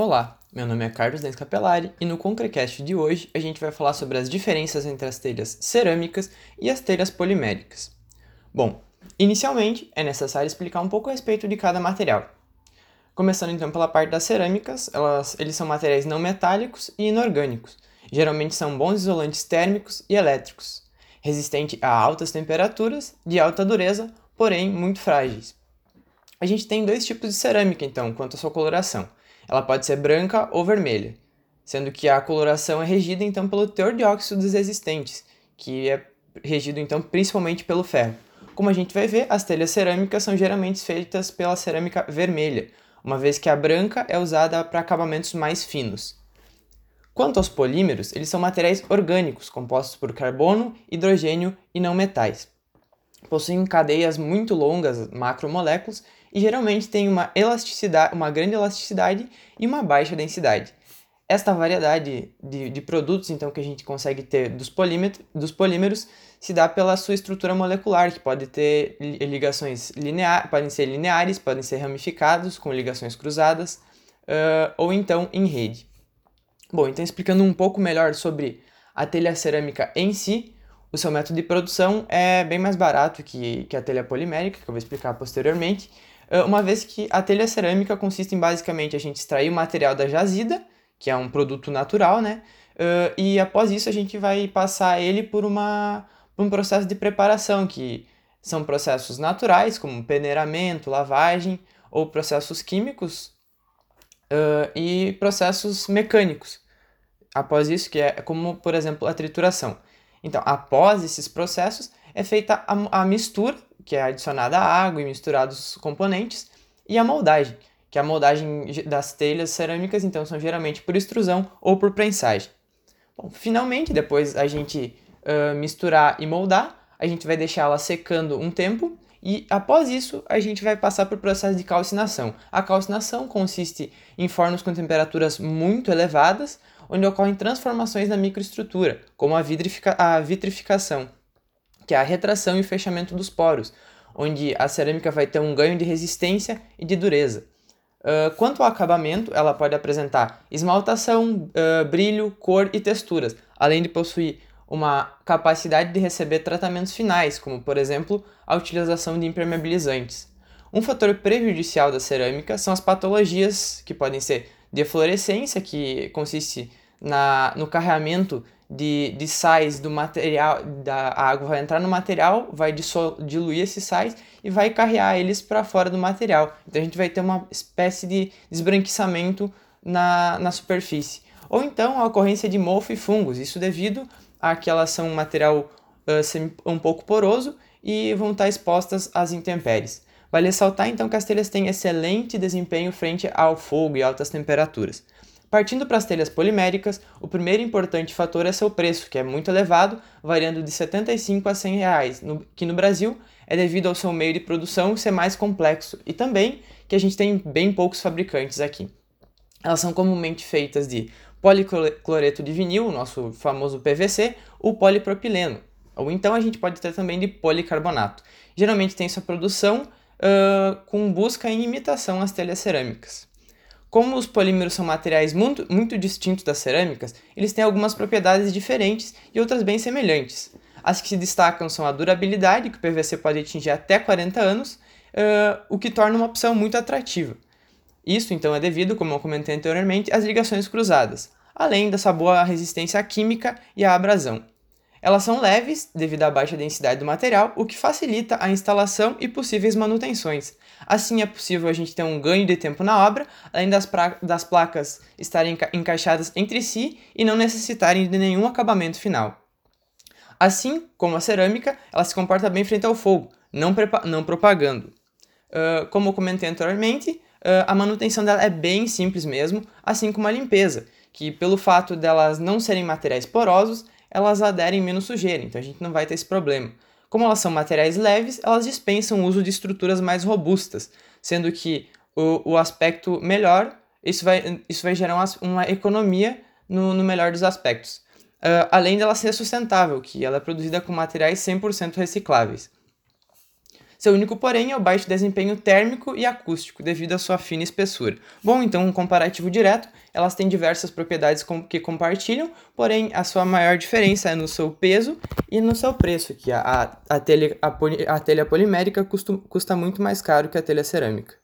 Olá, meu nome é Carlos Dens Capelari e no Concrecast de hoje a gente vai falar sobre as diferenças entre as telhas cerâmicas e as telhas poliméricas. Bom, inicialmente é necessário explicar um pouco a respeito de cada material. Começando então pela parte das cerâmicas, elas, eles são materiais não metálicos e inorgânicos. Geralmente são bons isolantes térmicos e elétricos, resistentes a altas temperaturas, de alta dureza, porém muito frágeis. A gente tem dois tipos de cerâmica então, quanto à sua coloração ela pode ser branca ou vermelha, sendo que a coloração é regida então pelo teor de óxidos existentes, que é regido então principalmente pelo ferro. Como a gente vai ver, as telhas cerâmicas são geralmente feitas pela cerâmica vermelha, uma vez que a branca é usada para acabamentos mais finos. Quanto aos polímeros, eles são materiais orgânicos compostos por carbono, hidrogênio e não metais. Possuem cadeias muito longas, macromoléculas, e geralmente tem uma elasticidade, uma grande elasticidade e uma baixa densidade. Esta variedade de, de produtos então que a gente consegue ter dos, dos polímeros se dá pela sua estrutura molecular, que pode ter ligações lineares, podem ser lineares, podem ser ramificados com ligações cruzadas, uh, ou então em rede. Bom, então explicando um pouco melhor sobre a telha cerâmica em si, o seu método de produção é bem mais barato que, que a telha polimérica, que eu vou explicar posteriormente, uma vez que a telha cerâmica consiste em basicamente a gente extrair o material da jazida, que é um produto natural, né? Uh, e após isso a gente vai passar ele por, uma, um processo de preparação, que são processos naturais, como peneiramento, lavagem, ou processos químicos uh, e processos mecânicos. Após isso, que é como, por exemplo, a trituração. Então, após esses processos, é feita a, a mistura que é adicionada água e misturados os componentes, e a moldagem, que é a moldagem das telhas cerâmicas, então são geralmente por extrusão ou por prensagem. Bom, finalmente, depois a gente uh, misturar e moldar, a gente vai deixá-la secando um tempo e após isso a gente vai passar por processo de calcinação. A calcinação consiste em fornos com temperaturas muito elevadas, onde ocorrem transformações na microestrutura, como a, a vitrificação que é a retração e o fechamento dos poros, onde a cerâmica vai ter um ganho de resistência e de dureza. Uh, quanto ao acabamento, ela pode apresentar esmaltação, uh, brilho, cor e texturas, além de possuir uma capacidade de receber tratamentos finais, como por exemplo a utilização de impermeabilizantes. Um fator prejudicial da cerâmica são as patologias, que podem ser deflorescência, que consiste na, no carreamento de, de sais do material, da água vai entrar no material, vai diluir esses sais e vai carrear eles para fora do material. Então a gente vai ter uma espécie de esbranquiçamento na, na superfície. Ou então a ocorrência de mofo e fungos, isso devido a que elas são um material uh, um pouco poroso e vão estar expostas às intempéries. Vale ressaltar então que as telhas têm excelente desempenho frente ao fogo e altas temperaturas. Partindo para as telhas poliméricas, o primeiro importante fator é seu preço, que é muito elevado, variando de 75 a 100 reais, no, que no Brasil é devido ao seu meio de produção ser mais complexo e também que a gente tem bem poucos fabricantes aqui. Elas são comumente feitas de policloreto de vinil, o nosso famoso PVC, ou polipropileno, ou então a gente pode ter também de policarbonato. Geralmente tem sua produção uh, com busca em imitação às telhas cerâmicas. Como os polímeros são materiais muito, muito distintos das cerâmicas, eles têm algumas propriedades diferentes e outras bem semelhantes. As que se destacam são a durabilidade, que o PVC pode atingir até 40 anos, uh, o que torna uma opção muito atrativa. Isso, então, é devido, como eu comentei anteriormente, às ligações cruzadas, além dessa boa resistência à química e à abrasão. Elas são leves devido à baixa densidade do material, o que facilita a instalação e possíveis manutenções. Assim é possível a gente ter um ganho de tempo na obra, além das, das placas estarem enca encaixadas entre si e não necessitarem de nenhum acabamento final. Assim como a cerâmica, ela se comporta bem frente ao fogo, não, não propagando. Uh, como comentei anteriormente, uh, a manutenção dela é bem simples mesmo, assim como a limpeza, que pelo fato delas não serem materiais porosos, elas aderem menos sujeira, então a gente não vai ter esse problema. Como elas são materiais leves, elas dispensam o uso de estruturas mais robustas, sendo que o, o aspecto melhor, isso vai, isso vai gerar uma, uma economia no, no, melhor dos aspectos. Uh, além dela ser sustentável, que ela é produzida com materiais 100% recicláveis. Seu único porém é o baixo desempenho térmico e acústico, devido à sua fina espessura. Bom, então um comparativo direto, elas têm diversas propriedades que compartilham, porém a sua maior diferença é no seu peso e no seu preço, que a, a, telha, a, a telha polimérica custa, custa muito mais caro que a telha cerâmica.